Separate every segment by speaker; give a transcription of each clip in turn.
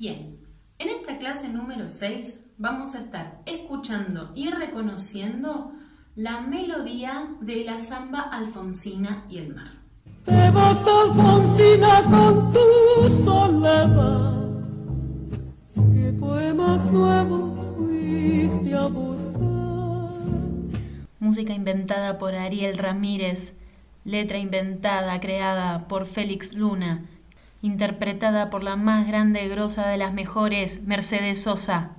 Speaker 1: Bien, en esta clase número 6 vamos a estar escuchando y reconociendo la melodía de la samba Alfonsina y el mar.
Speaker 2: Te vas Alfonsina con tu soledad, qué poemas nuevos fuiste a buscar.
Speaker 1: Música inventada por Ariel Ramírez, letra inventada, creada por Félix Luna, interpretada por la más grande y grosa de las mejores, Mercedes Sosa.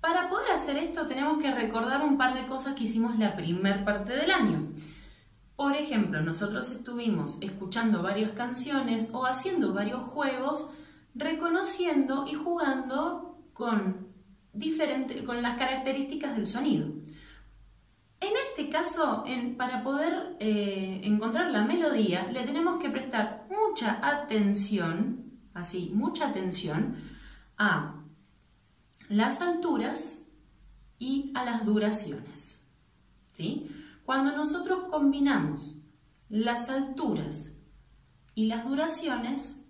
Speaker 1: Para poder hacer esto tenemos que recordar un par de cosas que hicimos la primer parte del año. Por ejemplo, nosotros estuvimos escuchando varias canciones o haciendo varios juegos, reconociendo y jugando con, con las características del sonido. En este caso, para poder eh, encontrar la melodía, le tenemos que prestar mucha atención, así, mucha atención a las alturas y a las duraciones. ¿sí? Cuando nosotros combinamos las alturas y las duraciones,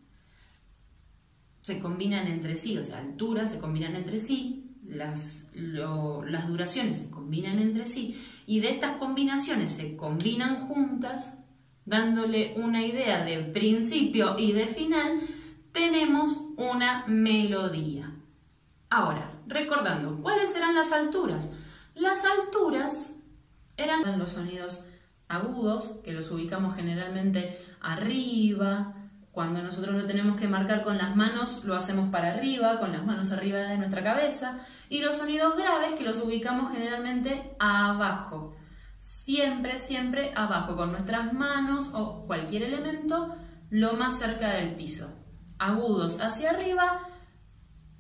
Speaker 1: se combinan entre sí, o sea, alturas se combinan entre sí, las, las duraciones se combinan entre sí y de estas combinaciones se combinan juntas, dándole una idea de principio y de final, tenemos una melodía. Ahora, recordando, ¿cuáles eran las alturas? Las alturas eran los sonidos agudos, que los ubicamos generalmente arriba, cuando nosotros lo tenemos que marcar con las manos, lo hacemos para arriba, con las manos arriba de nuestra cabeza. Y los sonidos graves que los ubicamos generalmente abajo. Siempre, siempre abajo, con nuestras manos o cualquier elemento lo más cerca del piso. Agudos hacia arriba,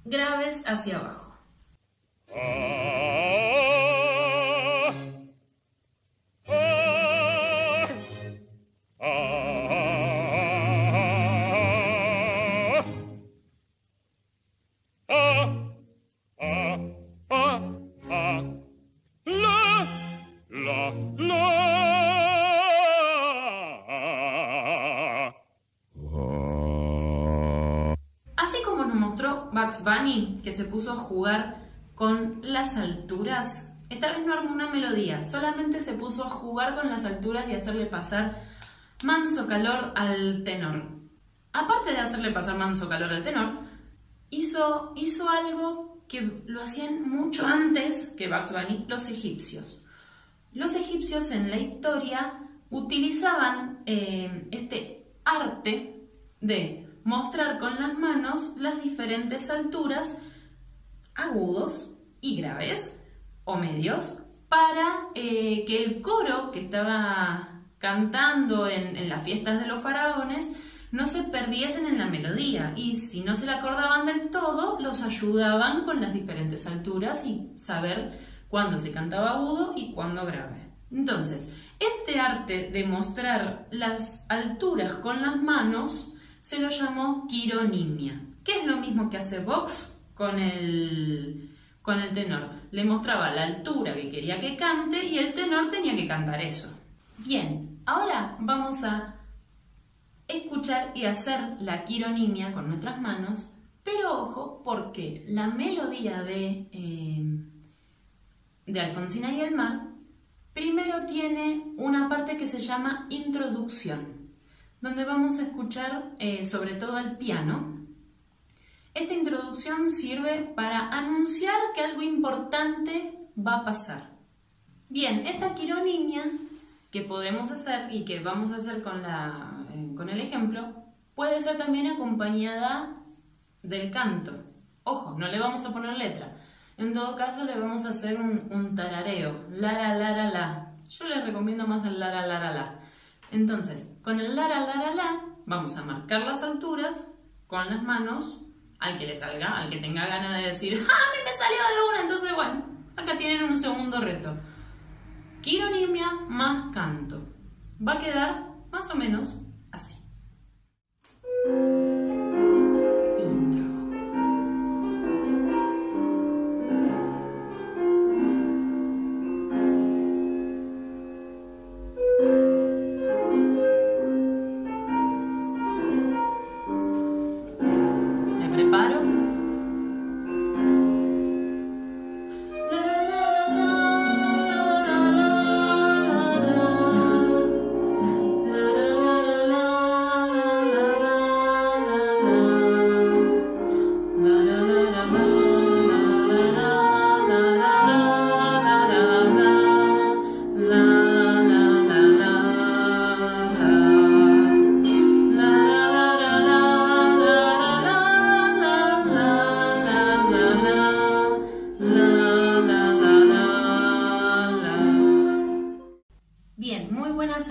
Speaker 1: graves hacia abajo. Se puso a jugar con las alturas. Esta vez no armó una melodía, solamente se puso a jugar con las alturas y hacerle pasar manso calor al tenor. Aparte de hacerle pasar manso calor al tenor, hizo, hizo algo que lo hacían mucho antes que Bugs Bunny los egipcios. Los egipcios en la historia utilizaban eh, este arte de mostrar con las manos las diferentes alturas, agudos y graves o medios, para eh, que el coro que estaba cantando en, en las fiestas de los faraones no se perdiesen en la melodía y si no se la acordaban del todo, los ayudaban con las diferentes alturas y saber cuándo se cantaba agudo y cuándo grave. Entonces, este arte de mostrar las alturas con las manos se lo llamó quironimia, que es lo mismo que hace Vox con el, con el tenor. Le mostraba la altura que quería que cante y el tenor tenía que cantar eso. Bien, ahora vamos a escuchar y hacer la quironimia con nuestras manos, pero ojo porque la melodía de, eh, de Alfonsina y el mar primero tiene una parte que se llama introducción donde vamos a escuchar eh, sobre todo el piano. Esta introducción sirve para anunciar que algo importante va a pasar. Bien, esta quironimia que podemos hacer y que vamos a hacer con, la, eh, con el ejemplo, puede ser también acompañada del canto. Ojo, no le vamos a poner letra. En todo caso, le vamos a hacer un, un tarareo. Lara, lara, la. Yo les recomiendo más el lara, lara, la. Entonces, con el la, la, la, la, vamos a marcar las alturas con las manos al que le salga, al que tenga ganas de decir, ¡ah, a mí me salió de una! Entonces, bueno, acá tienen un segundo reto. Quironimia más canto. Va a quedar más o menos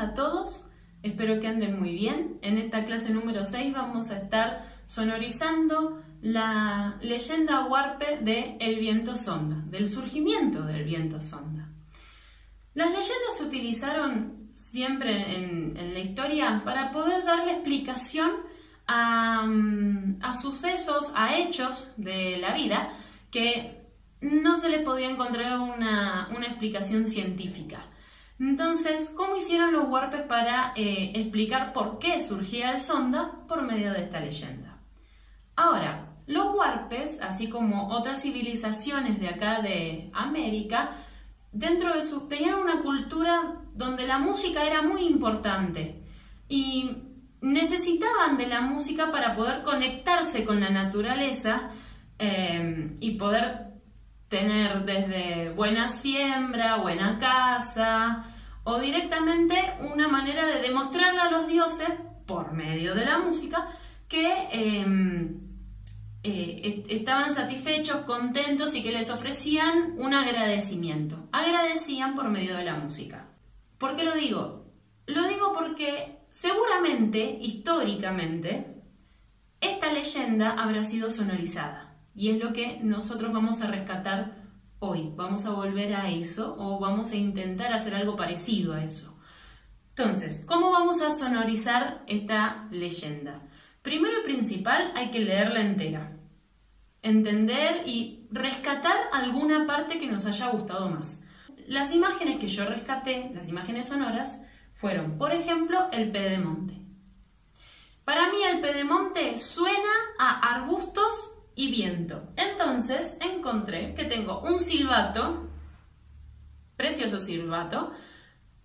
Speaker 1: a todos. Espero que anden muy bien. En esta clase número 6 vamos a estar sonorizando la leyenda huarpe de El viento sonda, del surgimiento del viento sonda. Las leyendas se utilizaron siempre en, la historia para poder darle explicación a, mm, a sucesos, a hechos de la vida que no se les podía encontrar una explicación científica. Entonces, ¿cómo hicieron los huarpes para eh, explicar por qué surgía el sonda por medio de esta leyenda? Ahora, los huarpes, así como otras civilizaciones de acá de América, dentro de su tenían una cultura donde la música era muy importante y necesitaban de la música para poder conectarse con la naturaleza eh, y poder tener desde buena siembra, buena casa, o directamente una manera de demostrarle a los dioses, por medio de la música, que eh, eh, estaban satisfechos, contentos y que les ofrecían un agradecimiento. Agradecían por medio de la música. ¿Por qué lo digo? Lo digo porque seguramente, históricamente, esta leyenda habrá sido sonorizada. Y es lo que nosotros vamos a rescatar hoy. Vamos a volver a eso o vamos a intentar hacer algo parecido a eso. Entonces, ¿cómo vamos a sonorizar esta leyenda? Primero y principal hay que leerla entera. Entender y rescatar alguna parte que nos haya gustado más. Las imágenes que yo rescaté, las imágenes sonoras, fueron, por ejemplo, el pedemonte. Para mí el pedemonte suena a arbustos viento. Entonces encontré que tengo un silbato, precioso silbato,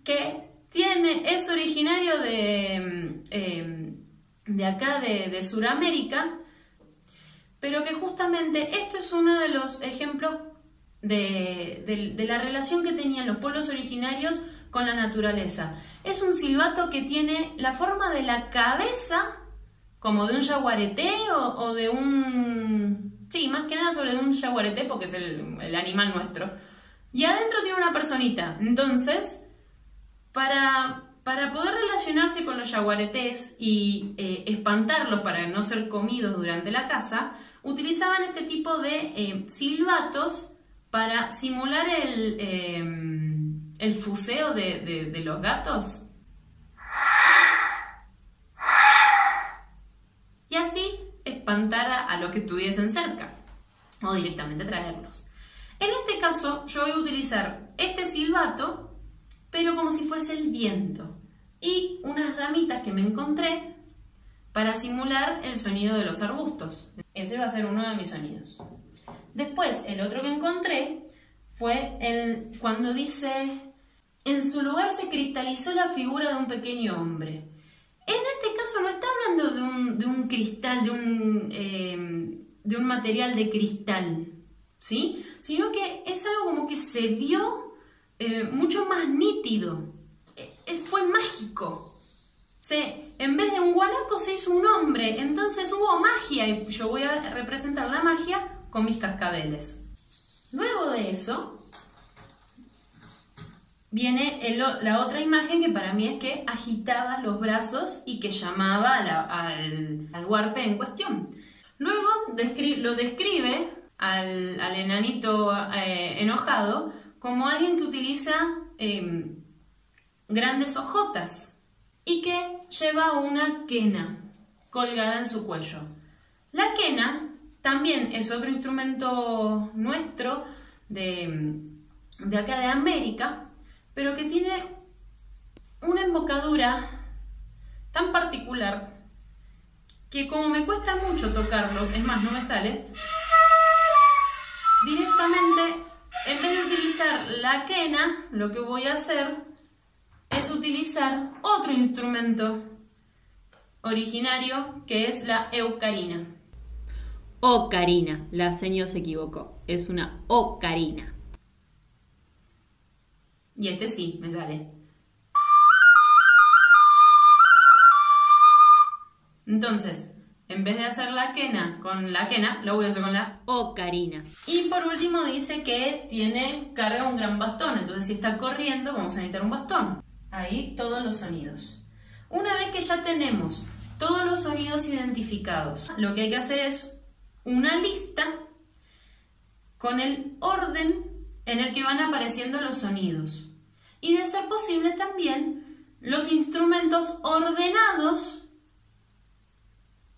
Speaker 1: que tiene, es originario de, eh, de acá, de, de Sudamérica, pero que justamente esto es uno de los ejemplos de, de, de, la relación que tenían los pueblos originarios con la naturaleza. Es un silbato que tiene la forma de la cabeza como de un yaguareté o, de un... Sí, más que nada sobre un yaguareté porque es el, animal nuestro. Y adentro tiene una personita. Entonces, para, para poder relacionarse con los yaguaretés y eh, espantarlos para no ser comidos durante la caza, utilizaban este tipo de eh, silbatos para simular el, eh, el fuseo de, de los gatos y así espantar a los que estuviesen cerca o directamente traerlos. En este caso yo voy a utilizar este silbato, pero como si fuese el viento y unas ramitas que me encontré para simular el sonido de los arbustos. Ese va a ser uno de mis sonidos. Después, el otro que encontré fue el, cuando dice, en su lugar se cristalizó la figura de un pequeño hombre en este caso no está hablando de un, de un cristal, de un, eh, de un material de cristal, ¿sí? Sino que es algo como que se vio eh, mucho más nítido. E, fue mágico. Se, en vez de un guanaco se hizo un hombre, entonces hubo magia y yo voy a representar la magia con mis cascabeles. Luego de eso, viene la otra imagen que para mí es que agitaba los brazos y que llamaba la, al, al huarpe en cuestión. Luego lo describe al, al enanito eh, enojado como alguien que utiliza eh, grandes ojotas y que lleva una quena colgada en su cuello. La quena también es otro instrumento nuestro de, de acá de América pero que tiene una embocadura tan particular que como me cuesta mucho tocarlo, es más, no me sale, directamente, en vez de utilizar la quena, lo que voy a hacer es utilizar otro instrumento originario que es la eucarina.
Speaker 3: Ocarina, la señora se equivocó, es una ocarina.
Speaker 1: Y este sí, me sale. Entonces, en vez de hacer la quena con la quena, lo voy a hacer con la
Speaker 3: ocarina.
Speaker 1: Y por último dice que tiene carga un gran bastón, entonces si está corriendo vamos a necesitar un bastón. Ahí todos los sonidos. Una vez que ya tenemos todos los sonidos identificados, lo que hay que hacer es una lista con el orden en el que van apareciendo los sonidos. Y de ser posible también los instrumentos ordenados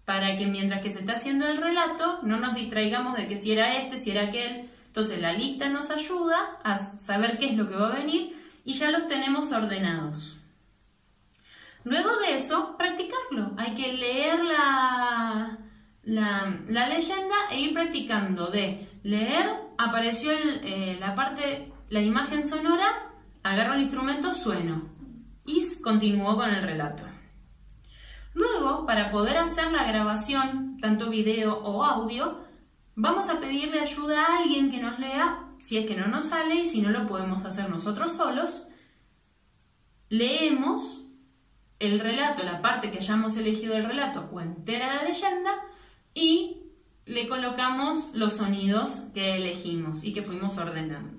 Speaker 1: para que mientras que se está haciendo el relato no nos distraigamos de que si era este, si era aquel. Entonces la lista nos ayuda a saber qué es lo que va a venir y ya los tenemos ordenados. Luego de eso, practicarlo. Hay que leer la, la, leyenda e ir practicando. De leer, apareció eh, la parte, la imagen sonora, agarro el instrumento, sueno. Y continuó con el relato. Luego, para poder hacer la grabación, tanto video o audio, vamos a pedirle ayuda a alguien que nos lea, si es que no nos sale y si no lo podemos hacer nosotros solos. Leemos el relato, la parte que hayamos elegido del relato o entera la leyenda y le colocamos los sonidos que elegimos y que fuimos ordenando.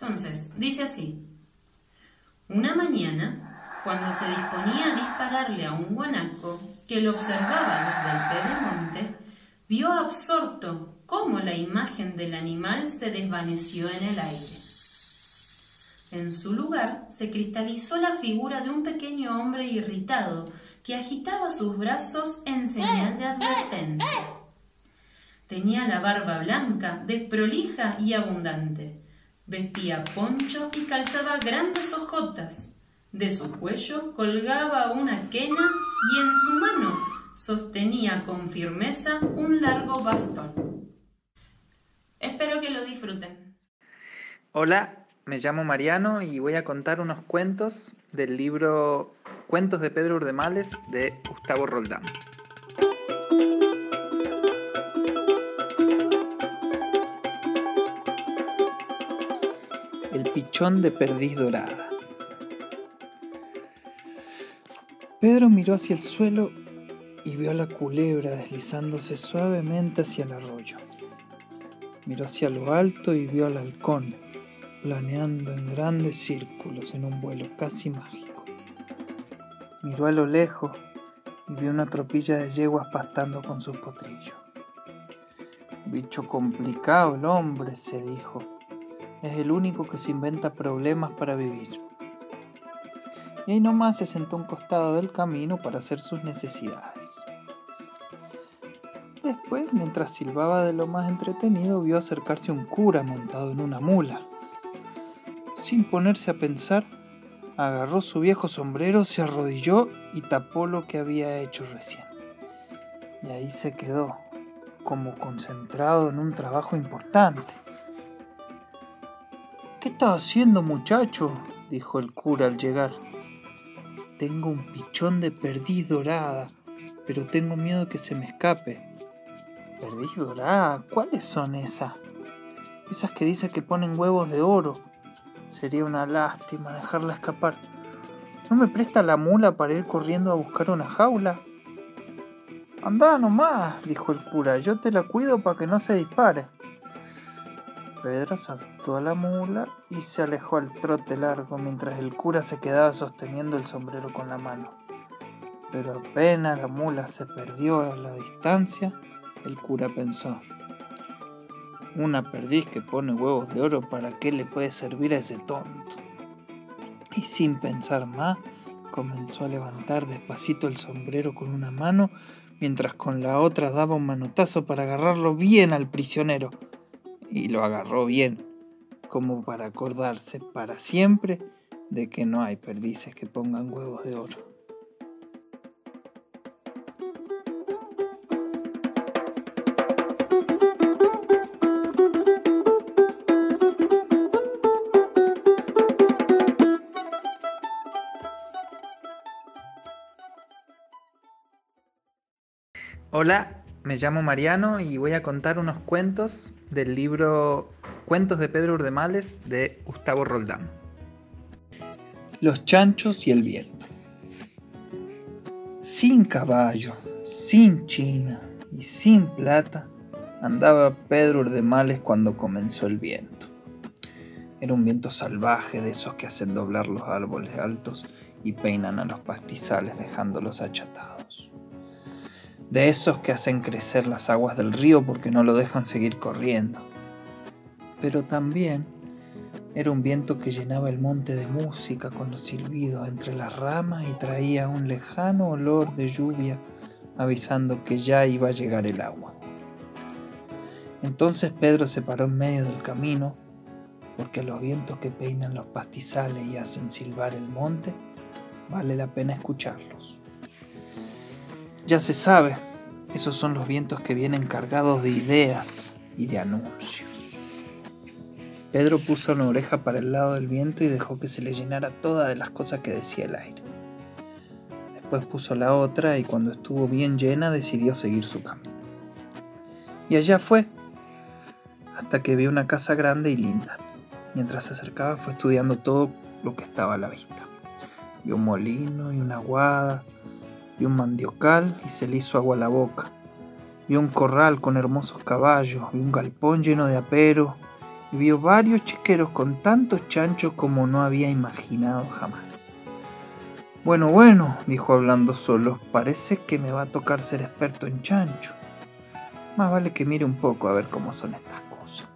Speaker 1: Entonces, dice así, una mañana cuando se disponía a dispararle a un guanaco que lo observaba desde el pedemonte, vio absorto cómo la imagen del animal se desvaneció en el aire. En su lugar se cristalizó la figura de un pequeño hombre irritado que agitaba sus brazos en señal de advertencia. Tenía la barba blanca, desprolija y abundante. Vestía poncho y calzaba grandes hojotas de su cuello colgaba una quena y en su mano sostenía con firmeza un largo bastón. Espero que lo disfruten.
Speaker 4: Hola, me llamo Mariano y voy a contar unos cuentos del libro Cuentos de Pedro Urdemales de Gustavo Roldán. Pichón de perdiz dorada. Pedro miró hacia el suelo y vio a la culebra deslizándose suavemente hacia el arroyo. Miró hacia lo alto y vio al halcón planeando en grandes círculos en un vuelo casi mágico. Miró a lo lejos y vio una tropilla de yeguas pastando con sus potrillos. Bicho complicado el hombre, se dijo. Es el único que se inventa problemas para vivir y ahí nomás se sentó a un costado del camino para hacer sus necesidades. Después, mientras silbaba de lo más entretenido, vio acercarse un cura montado en una mula. Sin ponerse a pensar, agarró su viejo sombrero, se arrodilló y tapó lo que había hecho recién. Y ahí se quedó, como concentrado en un trabajo importante. ¿Qué estás haciendo, muchacho? dijo el cura al llegar. Tengo un pichón de perdiz dorada, pero tengo miedo que se me escape. ¿Perdiz dorada? ¿Cuáles son esas? Esas que dice que ponen huevos de oro. Sería una lástima dejarla escapar. ¿No me presta la mula para ir corriendo a buscar una jaula? Anda nomás, dijo el cura, yo te la cuido para que no se dispare. Pedro saltó a la mula y se alejó al trote largo mientras el cura se quedaba sosteniendo el sombrero con la mano. Pero apenas la mula se perdió a la distancia, el cura pensó, una perdiz que pone huevos de oro, ¿para qué le puede servir a ese tonto? Y sin pensar más, comenzó a levantar despacito el sombrero con una mano, mientras con la otra daba un manotazo para agarrarlo bien al prisionero y lo agarró bien, como para acordarse para siempre de que no hay perdices que pongan huevos de oro. Hola, me llamo Mariano y voy a contar unos cuentos del libro Cuentos de Pedro Urdemales de Gustavo Roldán. Los chanchos y el viento. Sin caballo, sin china y sin plata, andaba Pedro Urdemales cuando comenzó el viento. Era un viento salvaje de esos que hacen doblar los árboles altos y peinan a los pastizales dejándolos achatados. De esos que hacen crecer las aguas del río porque no lo dejan seguir corriendo. Pero también era un viento que llenaba el monte de música con los silbidos entre las ramas y traía un lejano olor de lluvia avisando que ya iba a llegar el agua. Entonces Pedro se paró en medio del camino porque los vientos que peinan los pastizales y hacen silbar el monte vale la pena escucharlos. Ya se sabe, esos son los vientos que vienen cargados de ideas y de anuncios. Pedro puso una oreja para el lado del viento y dejó que se le llenara toda de las cosas que decía el aire. Después puso la otra y cuando estuvo bien llena decidió seguir su camino. Y allá fue, hasta que vio una casa grande y linda. Mientras se acercaba fue estudiando todo lo que estaba a la vista. Vio un molino y una aguada, vio un mandiocal y se le hizo agua a la boca. Vio un corral con hermosos caballos, vio un galpón lleno de apero y vio varios chiqueros con tantos chanchos como no había imaginado jamás. Bueno, bueno, dijo hablando solo, parece que me va a tocar ser experto en chancho. Más vale que mire un poco a ver cómo son estas cosas.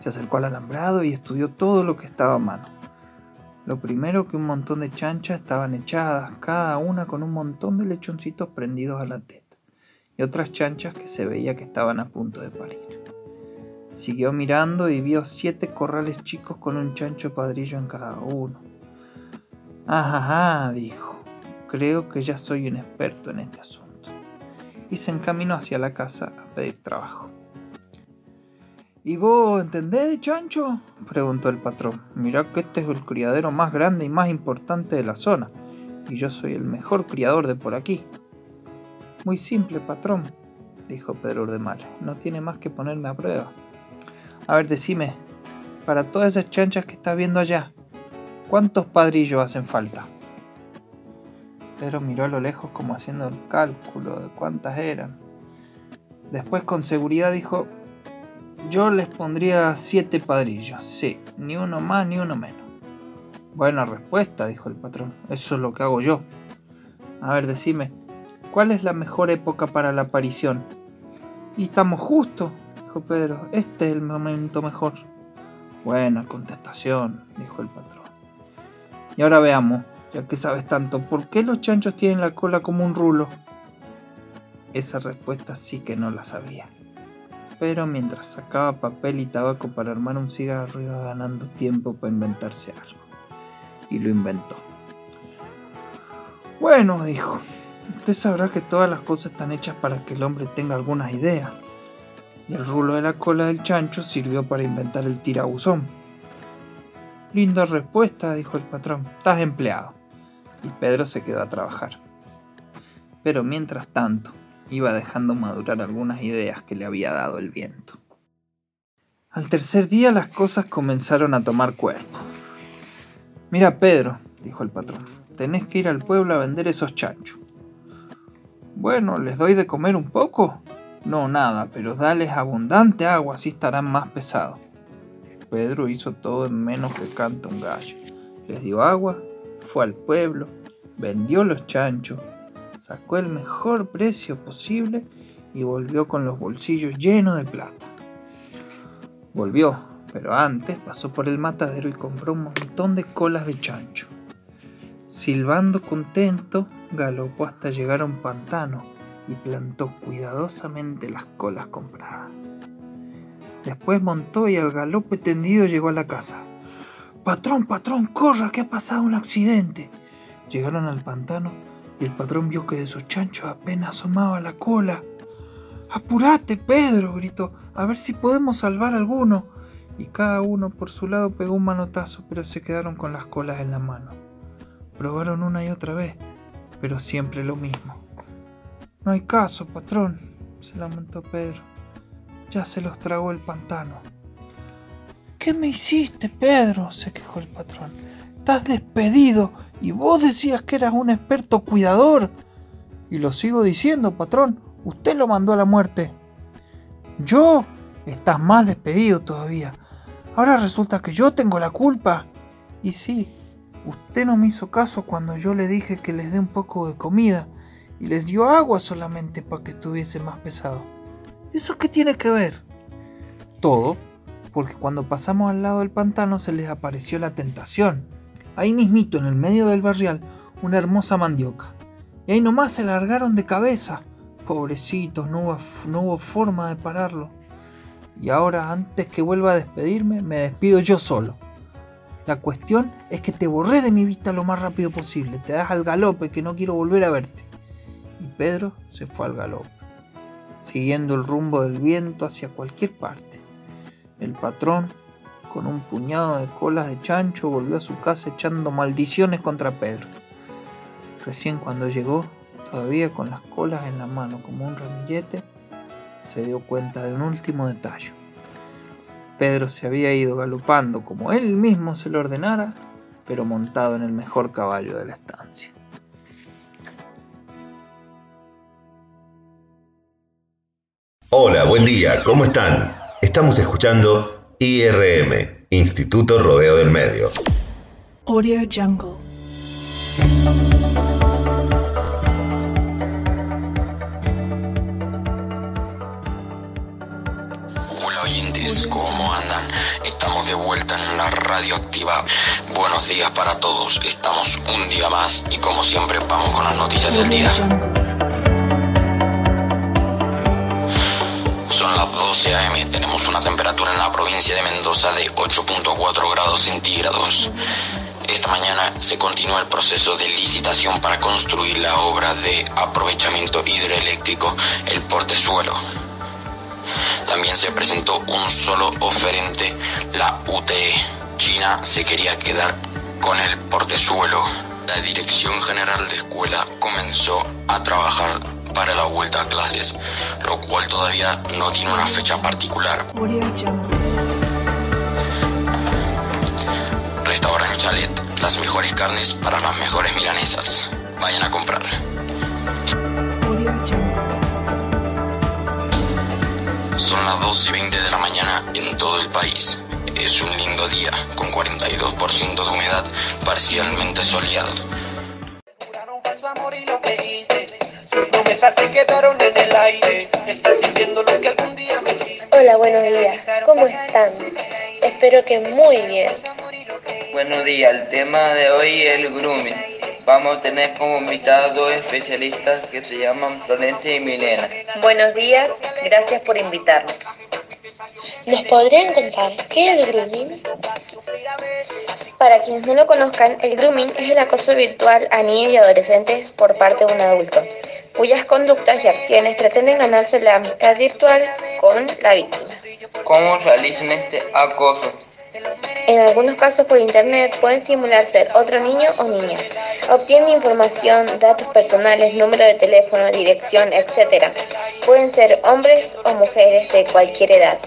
Speaker 4: Se acercó al alambrado y estudió todo lo que estaba a mano. Lo primero que un montón de chanchas estaban echadas, cada una con un montón de lechoncitos prendidos a la teta, y otras chanchas que se veía que estaban a punto de parir. Siguió mirando y vio siete corrales chicos con un chancho padrillo en cada uno. Ajá, dijo, creo que ya soy un experto en este asunto. Y se encaminó hacia la casa a pedir trabajo. ¿Y vos entendés chancho? preguntó el patrón. Mirá que este es el criadero más grande y más importante de la zona, y yo soy el mejor criador de por aquí. Muy simple, patrón, dijo Pedro Urdemal. No tiene más que ponerme a prueba. A ver, decime, para todas esas chanchas que estás viendo allá, ¿cuántos padrillos hacen falta? Pedro miró a lo lejos como haciendo el cálculo de cuántas eran. Después con seguridad dijo, yo les pondría siete padrillos, sí, ni uno más ni uno menos. Buena respuesta, dijo el patrón, eso es lo que hago yo. A ver, decime, ¿cuál es la mejor época para la aparición? Y estamos justo, dijo Pedro, este es el momento mejor. Buena contestación, dijo el patrón. Y ahora veamos, ya que sabes tanto, ¿por qué los chanchos tienen la cola como un rulo? Esa respuesta sí que no la sabía pero mientras sacaba papel y tabaco para armar un cigarro iba ganando tiempo para inventarse algo. Y lo inventó. Bueno, dijo, usted sabrá que todas las cosas están hechas para que el hombre tenga algunas ideas. Y el rulo de la cola del chancho sirvió para inventar el tirabuzón. Linda respuesta, dijo el patrón. Estás empleado. Y Pedro se quedó a trabajar. Pero mientras tanto, iba dejando madurar algunas ideas que le había dado el viento. Al tercer día las cosas comenzaron a tomar cuerpo. Mira, Pedro, dijo el patrón, tenés que ir al pueblo a vender esos chanchos. Bueno, ¿les doy de comer un poco? No, nada, pero dales abundante agua, así estarán más pesados. Pedro hizo todo en menos que canta un gallo. Les dio agua, fue al pueblo, vendió los chanchos, sacó el mejor precio posible y volvió con los bolsillos llenos de plata. Volvió, pero antes pasó por el matadero y compró un montón de colas de chancho. Silbando contento, galopó hasta llegar a un pantano y plantó cuidadosamente las colas compradas. Después montó y al galope tendido llegó a la casa. Patrón, patrón, corra, que ha pasado un accidente. Llegaron al pantano y el patrón vio que de sus chanchos apenas asomaba la cola. ¡Apurate, Pedro! gritó, a ver si podemos salvar alguno. Y cada uno por su lado pegó un manotazo, pero se quedaron con las colas en la mano. Probaron una y otra vez, pero siempre lo mismo. No hay caso, patrón, se lamentó Pedro. Ya se los tragó el pantano. ¿Qué me hiciste, Pedro? se quejó el patrón. Estás despedido y vos decías que eras un experto cuidador. Y lo sigo diciendo, patrón, usted lo mandó a la muerte. ¿Yo? Estás más despedido todavía. Ahora resulta que yo tengo la culpa. Y sí, usted no me hizo caso cuando yo le dije que les dé un poco de comida y les dio agua solamente para que estuviese más pesado. ¿Eso qué tiene que ver? Todo, porque cuando pasamos al lado del pantano se les apareció la tentación. Ahí mismito, en el medio del barrial, una hermosa mandioca. Y ahí nomás se largaron de cabeza. Pobrecitos, no hubo, forma de pararlo. Y ahora, antes que vuelva a despedirme, me despido yo solo. La cuestión es que te borré de mi vista lo más rápido posible. Te das al galope que no quiero volver a verte. Y Pedro se fue al galope, siguiendo el rumbo del viento hacia cualquier parte. El patrón, con un puñado de colas de chancho, volvió a su casa echando maldiciones contra Pedro. Recién cuando llegó, todavía con las colas en la mano como un ramillete, se dio cuenta de un último detalle. Pedro se había ido galopando como él mismo se lo ordenara, pero montado en el mejor caballo de la estancia.
Speaker 5: Hola, buen día, ¿cómo están? Estamos escuchando IRM, Instituto Rodeo del Medio.
Speaker 2: Audio Jungle.
Speaker 6: Hola oyentes, ¿cómo andan? Estamos de vuelta en la radio activa. Buenos días para todos. Estamos un día más y como siempre vamos con las noticias del día. 12 am. Tenemos una temperatura en la provincia de Mendoza de 8.4 grados centígrados. Esta mañana se continúa el proceso de licitación para construir la obra de aprovechamiento hidroeléctrico El Portezuelo. También se presentó un solo oferente, la UTE. China se quería quedar con el portezuelo. La Dirección General de Escuela comenzó a trabajar para la vuelta a clases, lo cual todavía no tiene una fecha particular. Restaurant Chalet, las mejores carnes para las mejores milanesas. Vayan a comprar. Son las 2 y 20 de la mañana en todo el país. Es un lindo día, con 42% de humedad, parcialmente soleado.
Speaker 7: Amor y lo que hice. Sus promesas se quedaron en el aire. Estás sintiendo lo que algún día me hiciste.
Speaker 8: Hola, buenos días. ¿Cómo están? Espero que muy bien.
Speaker 9: Buenos días, el tema de hoy es el grooming. Vamos a tener como invitados dos especialistas que se llaman Florencia y Milena.
Speaker 8: Buenos días, gracias por invitarnos.
Speaker 10: ¿Nos podrían contar qué es el grooming?
Speaker 8: Para quienes no lo conozcan, el grooming es el acoso virtual a niños y adolescentes por parte de un adulto, cuyas conductas y acciones pretenden ganarse la amistad virtual con la víctima.
Speaker 9: ¿Cómo realizan este acoso?
Speaker 8: En algunos casos por internet pueden simular ser otro niño o niña. Obtienen información, datos personales, número de teléfono, dirección, etc. Pueden ser hombres o mujeres de cualquier edad.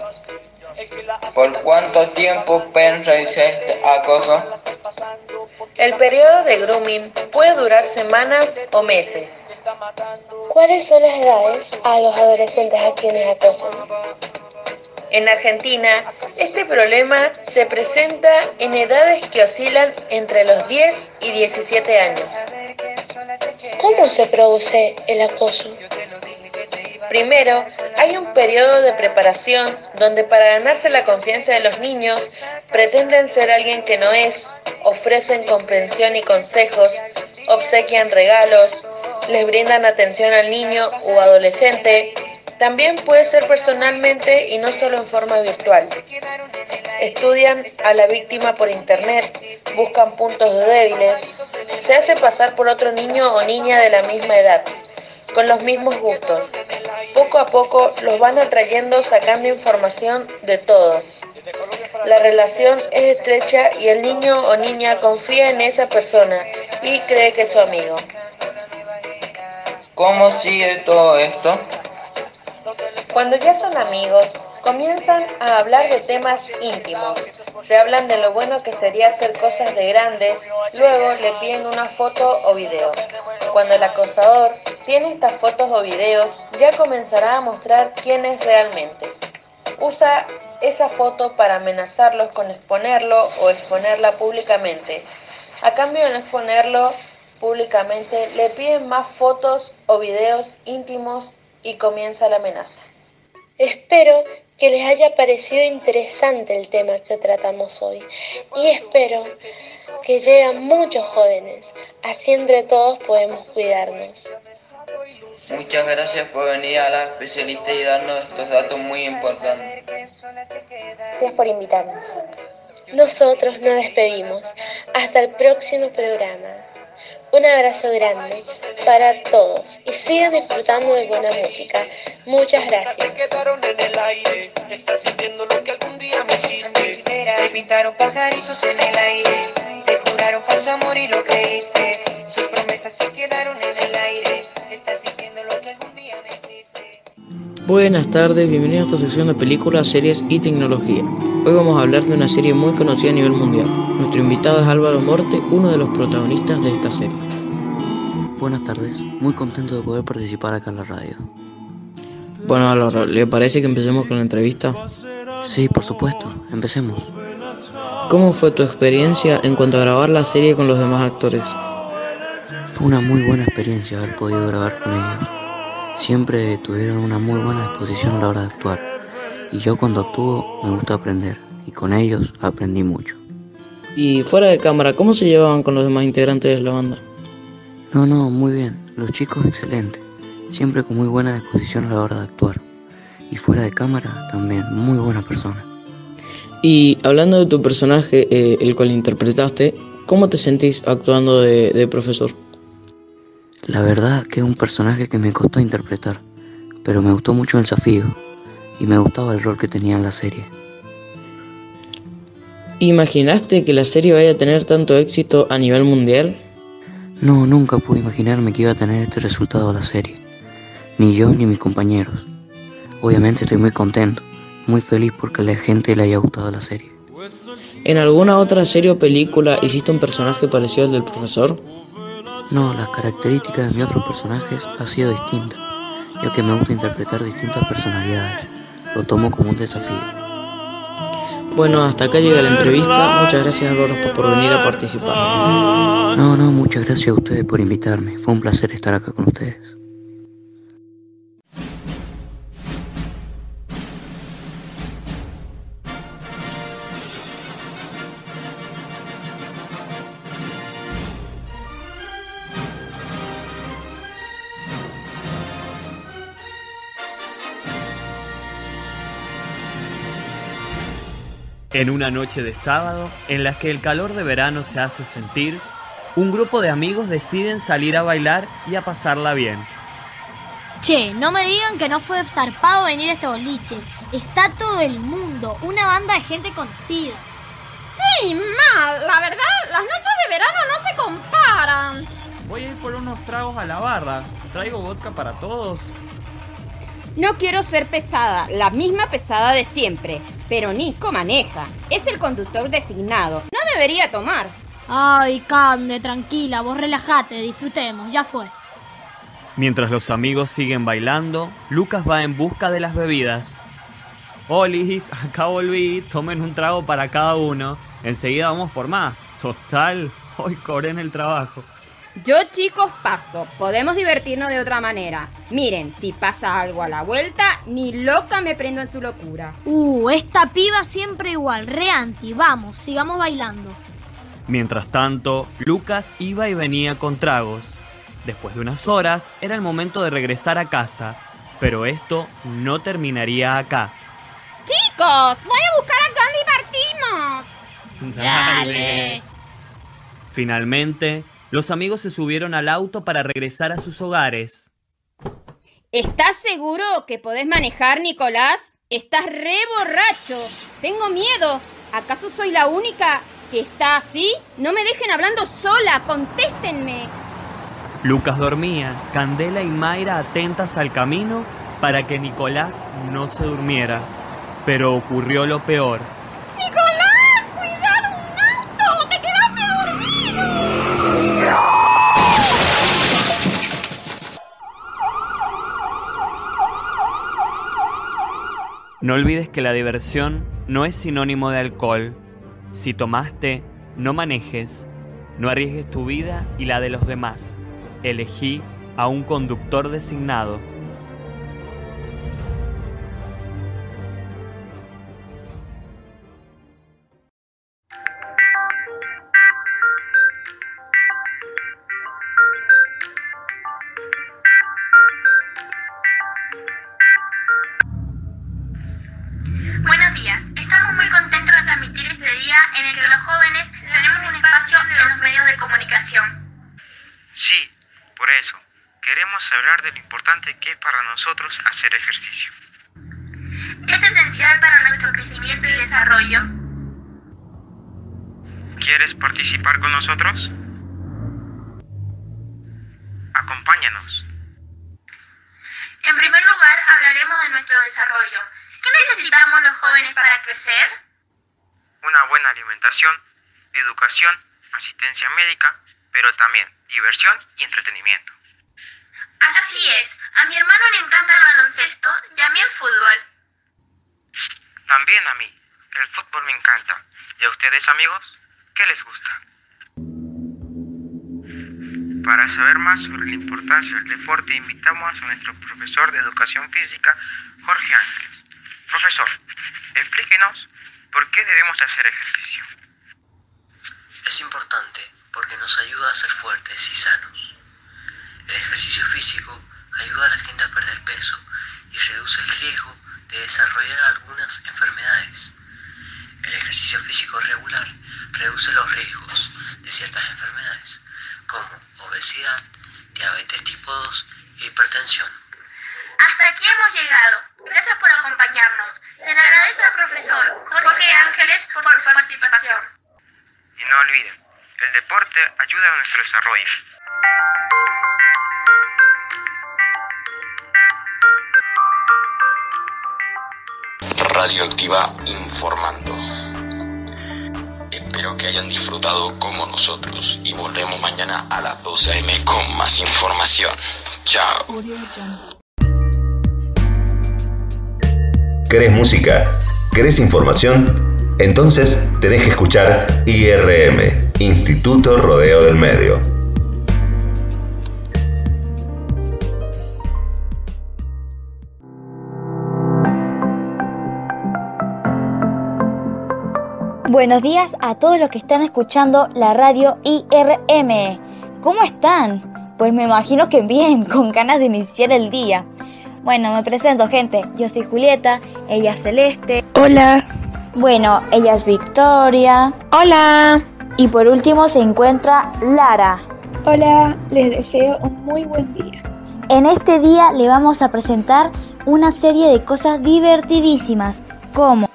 Speaker 9: ¿Por cuánto tiempo pueden realizar este acoso?
Speaker 8: El periodo de grooming puede durar semanas o meses.
Speaker 10: ¿Cuáles son las edades a los adolescentes a quienes acosan?
Speaker 8: En Argentina, este problema se presenta en edades que oscilan entre los 10 y 17 años.
Speaker 10: ¿Cómo se produce el acoso?
Speaker 8: Primero, hay un periodo de preparación donde para ganarse la confianza de los niños pretenden ser alguien que no es, ofrecen comprensión y consejos, obsequian regalos, les brindan atención al niño o adolescente. También puede ser personalmente y no solo en forma virtual. Estudian a la víctima por internet, buscan puntos débiles, se hace pasar por otro niño o niña de la misma edad, con los mismos gustos. Poco a poco los van atrayendo sacando información de todos. La relación es estrecha y el niño o niña confía en esa persona y cree que es su amigo.
Speaker 9: ¿Cómo sigue todo esto?
Speaker 8: Cuando ya son amigos, comienzan a hablar de temas íntimos. Se hablan de lo bueno que sería hacer cosas de grandes, luego le piden una foto o video. Cuando el acosador tiene estas fotos o videos, ya comenzará a mostrar quién es realmente. Usa esa foto para amenazarlos con exponerlo o exponerla públicamente. A cambio de no exponerlo públicamente, le piden más fotos o videos íntimos y comienza la amenaza.
Speaker 10: Espero que les haya parecido interesante el tema que tratamos hoy y espero que lleguen muchos jóvenes, así entre todos podemos cuidarnos.
Speaker 9: Muchas gracias por venir a la especialista y darnos estos datos muy importantes.
Speaker 10: Gracias por invitarnos. Nosotros nos despedimos. Hasta el próximo programa. Un abrazo grande para todos y sigan disfrutando de buena música. Muchas gracias.
Speaker 7: Se quedaron en el aire. Estás sintiendo lo que algún día me hiciste. Te pintaron pajaritos en el aire. Te juraron falso amor y lo creíste. Sus promesas se
Speaker 11: Buenas tardes, bienvenidos a esta sección de películas, series y tecnología. Hoy vamos a hablar de una serie muy conocida a nivel mundial. Nuestro invitado es Álvaro Morte, uno de los protagonistas de esta serie.
Speaker 12: Buenas tardes, muy contento de poder participar acá en la radio.
Speaker 11: Bueno, Álvaro, ¿le parece que empecemos con la entrevista?
Speaker 12: Sí, por supuesto, empecemos.
Speaker 11: ¿Cómo fue tu experiencia en cuanto a grabar la serie con los demás actores?
Speaker 12: Fue una muy buena experiencia haber podido grabar con ellos. Siempre tuvieron una muy buena disposición a la hora de actuar. Y yo cuando actúo me gusta aprender. Y con ellos aprendí mucho.
Speaker 11: Y fuera de cámara, ¿cómo se llevaban con los demás integrantes de la banda?
Speaker 12: No, no, muy bien. Los chicos excelentes. Siempre con muy buena disposición a la hora de actuar. Y fuera de cámara también, muy buena persona.
Speaker 11: Y hablando de tu personaje, eh, el cual interpretaste, ¿cómo te sentís actuando de, de profesor?
Speaker 12: La verdad que es un personaje que me costó interpretar, pero me gustó mucho el desafío y me gustaba el rol que tenía en la serie.
Speaker 11: ¿Imaginaste que la serie vaya a tener tanto éxito a nivel mundial?
Speaker 12: No, nunca pude imaginarme que iba a tener este resultado la serie. Ni yo ni mis compañeros. Obviamente estoy muy contento, muy feliz porque a la gente le haya gustado la serie.
Speaker 11: ¿En alguna otra serie o película hiciste un personaje parecido al del profesor?
Speaker 12: No, las características de mis otros personajes han sido distintas, ya que me gusta interpretar distintas personalidades. Lo tomo como un desafío.
Speaker 11: Bueno, hasta acá llega la entrevista. Muchas gracias Álvaro por- por venir a participar.
Speaker 12: No, no, muchas gracias a ustedes por invitarme. Fue un placer estar acá con ustedes.
Speaker 13: En una noche de sábado, en la que el calor de verano se hace sentir, un grupo de amigos deciden salir a bailar y a pasarla bien.
Speaker 14: Che, no me digan que no fue zarpado venir a este boliche. Está todo el mundo, una banda de gente conocida.
Speaker 15: Sí, mal. La verdad, las noches de verano no se comparan.
Speaker 13: Voy a ir por unos tragos a la barra. Traigo vodka para todos.
Speaker 16: No quiero ser pesada, la misma pesada de siempre, pero Nico maneja. Es el conductor designado. No debería tomar.
Speaker 14: Ay, Cande, tranquila, vos relajate, disfrutemos, ya fue.
Speaker 13: Mientras los amigos siguen bailando, Lucas va en busca de las bebidas. Olis, acá volví, tomen un trago para cada uno. Enseguida vamos por más. Total, hoy cobré en el trabajo.
Speaker 16: Yo chicos paso, podemos divertirnos de otra manera. Miren, si pasa algo a la vuelta, ni loca me prendo en su locura.
Speaker 14: Uh, esta piba siempre igual, re anti, vamos, sigamos bailando.
Speaker 13: Mientras tanto, Lucas iba y venía con tragos. Después de unas horas, era el momento de regresar a casa. Pero esto no terminaría acá.
Speaker 15: Chicos, voy a buscar a Candy Martínez.
Speaker 13: Finalmente, los amigos se subieron al auto para regresar a sus hogares.
Speaker 16: ¿Estás seguro que podés manejar, Nicolás? Estás re borracho. Tengo miedo. ¿Acaso soy la única que está así? No me dejen hablando sola. Contéstenme.
Speaker 13: Lucas dormía, Candela y Mayra atentas al camino para que Nicolás no se durmiera. Pero ocurrió lo peor. No olvides que la diversión no es sinónimo de alcohol. Si tomaste, no manejes. No arriesgues tu vida y la de los demás. Elegí a un conductor designado.
Speaker 17: De
Speaker 18: lo importante que es para nosotros hacer ejercicio.
Speaker 17: Es esencial para nuestro crecimiento y desarrollo.
Speaker 18: ¿Quieres participar con nosotros? Acompáñanos.
Speaker 17: En primer lugar, hablaremos de nuestro desarrollo. ¿Qué necesitamos los jóvenes para crecer?
Speaker 18: Una buena alimentación, educación, asistencia médica, pero también diversión y entretenimiento.
Speaker 17: Así es, a mi hermano le encanta el baloncesto y a mí el fútbol.
Speaker 18: También a mí. El fútbol me encanta. ¿Y a ustedes, amigos? ¿Qué les gusta? Para saber más sobre la importancia del deporte, invitamos a nuestro profesor de educación física, Jorge Ángeles. Profesor, explíquenos por qué debemos hacer ejercicio.
Speaker 12: Es importante porque nos ayuda a ser fuertes y sanos. El ejercicio físico ayuda a la gente a perder peso y reduce el riesgo de desarrollar algunas enfermedades. El ejercicio físico regular reduce los riesgos de ciertas enfermedades como obesidad, diabetes tipo 2 e hipertensión.
Speaker 17: Hasta aquí hemos llegado. Gracias por acompañarnos. Se le agradece al profesor Jorge Ángeles por su participación.
Speaker 18: Y no olviden, el deporte ayuda a nuestro desarrollo.
Speaker 6: Radioactiva informando. Espero que hayan disfrutado como nosotros y volvemos mañana a las 12 am con más información. Chao.
Speaker 5: ¿Querés música? ¿Querés información? Entonces tenés que escuchar IRM, Instituto Rodeo del Medio.
Speaker 14: Buenos días a todos los que están escuchando la radio IRM. ¿Cómo están? Pues me imagino que bien, con ganas de iniciar el día. Bueno, me presento gente, yo soy Julieta, ella es Celeste.
Speaker 19: Hola.
Speaker 14: Bueno, ella es Victoria.
Speaker 19: Hola.
Speaker 14: Y por último se encuentra Lara.
Speaker 19: Hola, les deseo un muy buen día.
Speaker 14: En este día le vamos a presentar una serie de cosas divertidísimas, como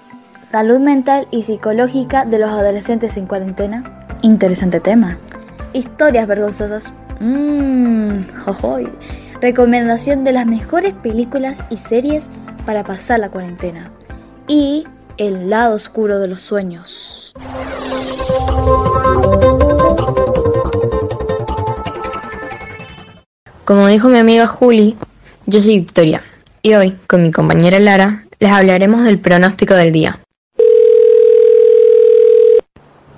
Speaker 14: salud mental y psicológica de los adolescentes en cuarentena. Interesante tema. Historias vergonzosas. Mmm, jojoy. Recomendación de las mejores películas y series para pasar la cuarentena. Y el lado oscuro de los sueños.
Speaker 20: Como dijo mi amiga Juli, yo soy Victoria y hoy, con mi compañera Lara, les hablaremos del pronóstico del día.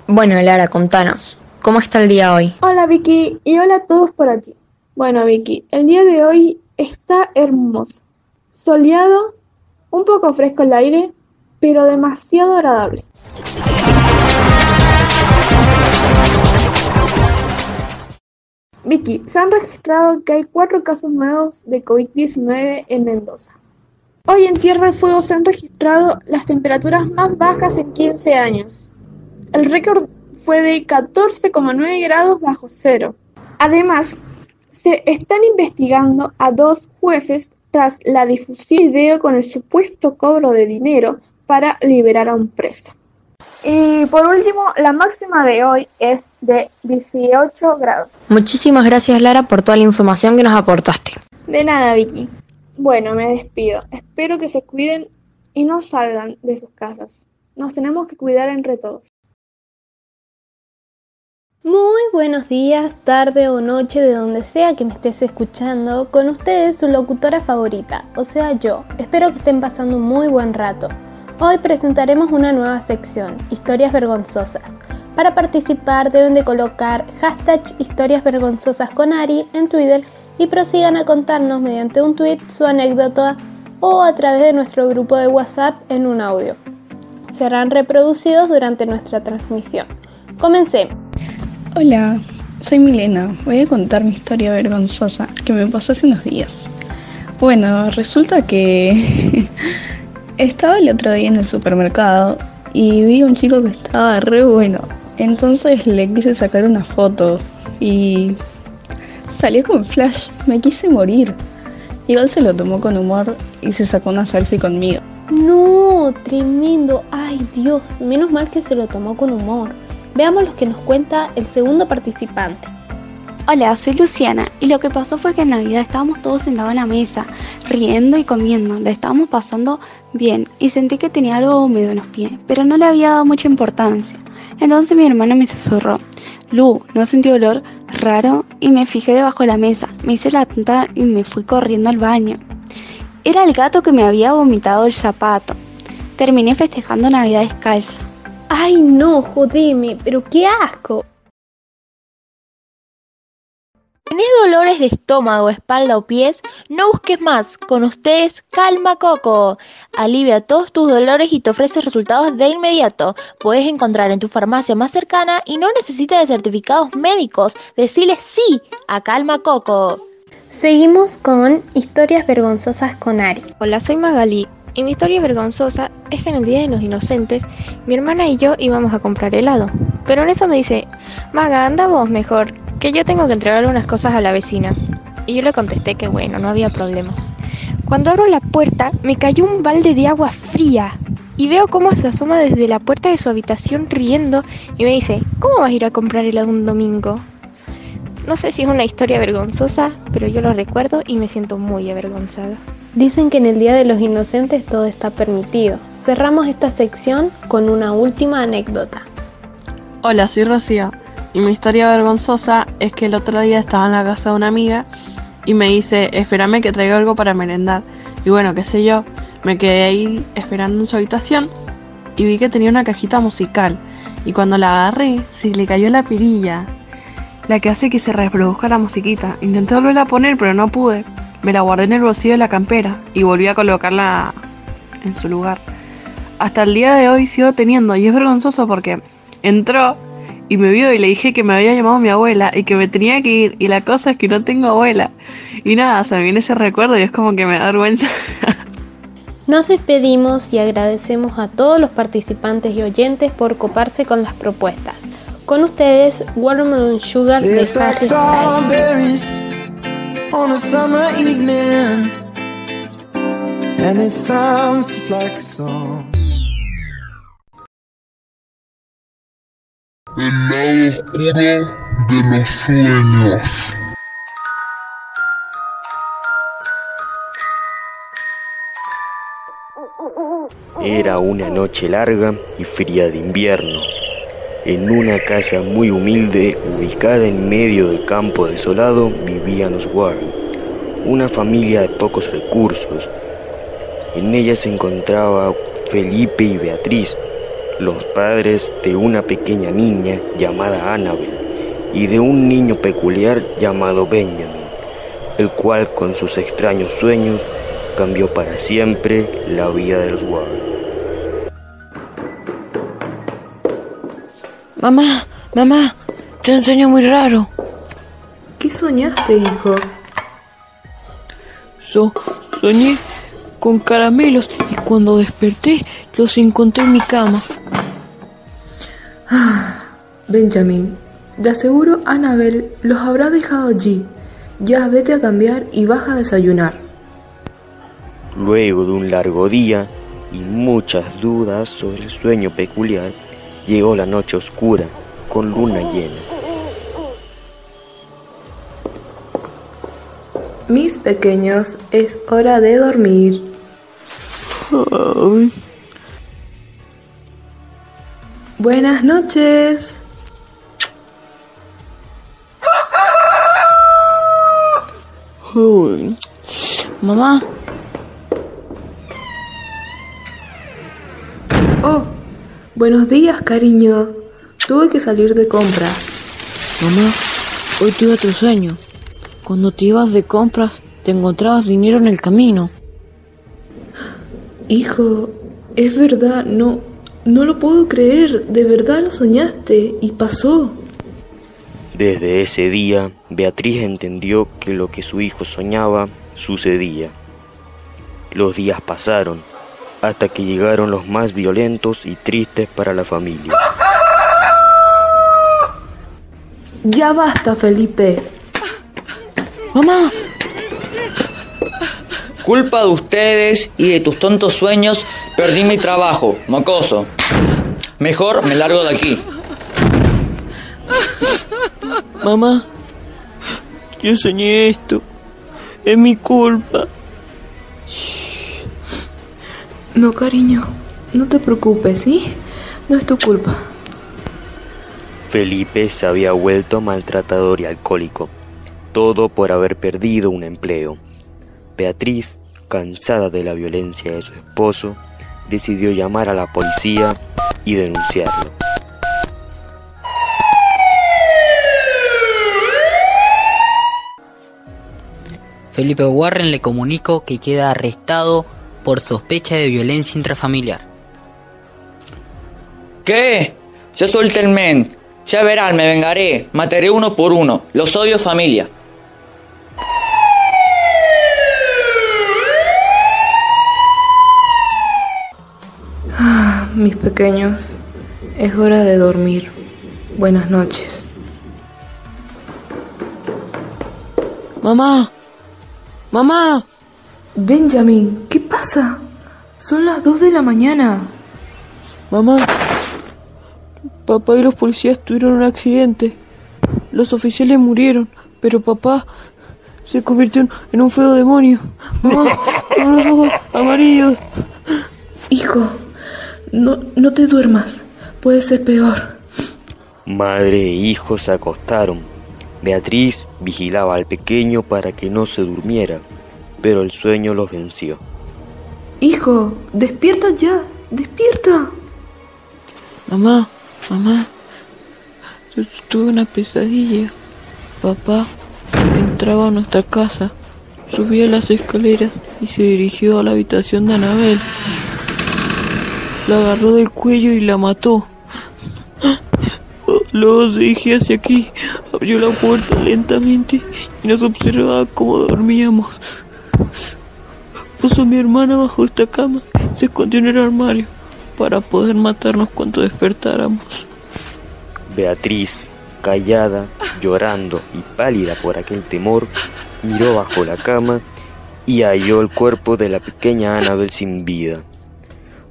Speaker 20: Bueno, Lara, contanos, ¿cómo está el día hoy?
Speaker 21: Hola Vicky y hola a todos por aquí. Bueno Vicky, el día de hoy está hermoso, soleado, un poco fresco el aire, pero demasiado agradable. Vicky, se han registrado que hay cuatro casos nuevos de COVID-19 en Mendoza. Hoy en Tierra del Fuego se han registrado las temperaturas más bajas en 15 años. El récord fue de 14,9 grados bajo cero. Además, se están investigando a dos jueces tras la difusión de video con el supuesto cobro de dinero para liberar a un preso.
Speaker 2: Y por último, la máxima de hoy es de 18 grados.
Speaker 22: Muchísimas gracias Lara por toda la información que nos aportaste.
Speaker 23: De nada, Vicky. Bueno, me despido. Espero que se cuiden y no salgan de sus casas. Nos tenemos que cuidar entre todos.
Speaker 24: Muy buenos días, tarde o noche, de donde sea que me estés escuchando. Con ustedes su locutora favorita, o sea yo. Espero que estén pasando un muy buen rato. Hoy presentaremos una nueva sección, historias vergonzosas. Para participar deben de colocar hashtag historias vergonzosas con Ari en Twitter y prosigan a contarnos mediante un tweet su anécdota o a través de nuestro grupo de WhatsApp en un audio. Serán reproducidos durante nuestra transmisión. Comencemos.
Speaker 25: Hola, soy Milena. Voy a contar mi historia vergonzosa que me pasó hace unos días. Bueno, resulta que estaba el otro día en el supermercado y vi a un chico que estaba re bueno. Entonces le quise sacar una foto y salió con flash. Me quise morir. Igual se lo tomó con humor y se sacó una selfie conmigo.
Speaker 24: No, tremendo. Ay Dios, menos mal que se lo tomó con humor. Veamos lo que nos cuenta el segundo participante.
Speaker 26: Hola, soy Luciana y lo que pasó fue que en Navidad estábamos todos sentados en la mesa, riendo y comiendo, la estábamos pasando bien y sentí que tenía algo húmedo en los pies, pero no le había dado mucha importancia. Entonces mi hermano me susurró, Lu, ¿no sentí olor raro? Y me fijé debajo de la mesa, me hice la tonta y me fui corriendo al baño. Era el gato que me había vomitado el zapato. Terminé festejando Navidad descalza.
Speaker 24: Ay no, jodeme, pero qué asco.
Speaker 14: ¿Tenés dolores de estómago, espalda o pies? No busques más. Con ustedes, Calma Coco. Alivia todos tus dolores y te ofrece resultados de inmediato. Puedes encontrar en tu farmacia más cercana y no necesitas de certificados médicos. Decile sí a Calma Coco.
Speaker 24: Seguimos con historias vergonzosas con Ari.
Speaker 19: Hola, soy Magali. Y mi historia vergonzosa es que en el Día de los Inocentes, mi hermana y yo íbamos a comprar helado. Pero en eso me dice, Maga, anda vos mejor, que yo tengo que entregarle unas cosas a la vecina. Y yo le contesté que bueno, no había problema. Cuando abro la puerta, me cayó un balde de agua fría. Y veo cómo se asoma desde la puerta de su habitación riendo y me dice, ¿cómo vas a ir a comprar helado un domingo? No sé si es una historia vergonzosa, pero yo lo recuerdo y me siento muy avergonzada.
Speaker 24: Dicen que en el Día de los Inocentes todo está permitido. Cerramos esta sección con una última anécdota.
Speaker 27: Hola, soy Rocío y mi historia vergonzosa es que el otro día estaba en la casa de una amiga y me dice, espérame que traigo algo para merendar. Y bueno, qué sé yo, me quedé ahí esperando en su habitación y vi que tenía una cajita musical. Y cuando la agarré, se le cayó la perilla, la que hace que se reproduzca la musiquita. Intenté volverla a poner, pero no pude. Me la guardé en el bolsillo de la campera y volví a colocarla en su lugar. Hasta el día de hoy sigo teniendo y es vergonzoso porque entró y me vio y le dije que me había llamado mi abuela y que me tenía que ir y la cosa es que no tengo abuela. Y nada, se me viene ese recuerdo y es como que me da vergüenza.
Speaker 24: Nos despedimos y agradecemos a todos los participantes y oyentes por coparse con las propuestas. Con ustedes, Watermelon Sugar de Harry Styles.
Speaker 28: on a summer evening, and it sounds just like a song.
Speaker 29: El lado oscuro de los sueños.
Speaker 30: Era una noche larga y fría de invierno. En una casa muy humilde, ubicada en medio del campo desolado, vivían los Warren, una familia de pocos recursos. En ella se encontraba Felipe y Beatriz, los padres de una pequeña niña llamada Annabel y de un niño peculiar llamado Benjamin, el cual con sus extraños sueños cambió para siempre la vida de los Warren.
Speaker 31: Mamá, mamá, te un sueño muy raro.
Speaker 21: ¿Qué soñaste, hijo?
Speaker 31: So, soñé con caramelos y cuando desperté los encontré en mi cama.
Speaker 21: Ah, Benjamin, de aseguro Annabel los habrá dejado allí. Ya vete a cambiar y baja a desayunar.
Speaker 30: Luego de un largo día y muchas dudas sobre el sueño peculiar, Llegó la noche oscura, con luna llena.
Speaker 21: Mis pequeños, es hora de dormir. Buenas noches.
Speaker 31: Uy. Mamá,
Speaker 21: buenos días, cariño. Tuve que salir de compras.
Speaker 31: mamá, hoy tuve otro sueño. Cuando te ibas de compras, te encontrabas dinero en el camino.
Speaker 21: Hijo, es verdad, no, no lo puedo creer. De verdad lo soñaste y pasó.
Speaker 30: Desde ese día, Beatriz entendió que lo que su hijo soñaba sucedía. Los días pasaron, hasta que llegaron los más violentos y tristes para la familia.
Speaker 21: Ya basta, Felipe.
Speaker 31: Mamá,
Speaker 32: Culpa de ustedes y de tus tontos sueños, perdí mi trabajo, mocoso. Mejor me largo de aquí.
Speaker 31: mamá, yo soñé esto. Es mi culpa.
Speaker 21: No, cariño, no te preocupes, ¿sí? No es tu culpa.
Speaker 30: Felipe se había vuelto maltratador y alcohólico, todo por haber perdido un empleo. Beatriz, cansada de la violencia de su esposo, decidió llamar a la policía y denunciarlo.
Speaker 33: Felipe Warren le comunicó que queda arrestado por sospecha de violencia intrafamiliar.
Speaker 32: ¿Qué? Ya suéltenme. Ya verán, me vengaré. Mataré uno por uno. Los odio familia.
Speaker 21: Ah, mis pequeños, es hora de dormir. Buenas noches.
Speaker 31: Mamá, mamá.
Speaker 21: Benjamin, ¿qué pasa? Son las 2 de la mañana.
Speaker 31: Mamá, papá y los policías tuvieron un accidente. Los oficiales murieron, pero papá se convirtió en- un feo demonio. Mamá, con los ojos amarillos.
Speaker 21: Hijo, no, no te duermas. Puede ser peor.
Speaker 30: Madre e hijo se acostaron. Beatriz vigilaba al pequeño para que no se durmiera, pero el sueño los venció.
Speaker 21: Hijo, despierta ya. Despierta.
Speaker 31: Mamá, mamá, tu- tuve una pesadilla. Papá entraba a nuestra casa, subía las escaleras y se dirigió a la habitación de Anabel. La agarró del cuello y la mató. Luego se dirigía hacia aquí, abrió la puerta lentamente y nos observaba cómo dormíamos. Puso a mi hermana bajo esta cama, se escondió en el armario para poder matarnos cuando despertáramos.
Speaker 30: Beatriz, callada, llorando y pálida por aquel temor, miró bajo la cama y halló el cuerpo de la pequeña Annabel sin vida.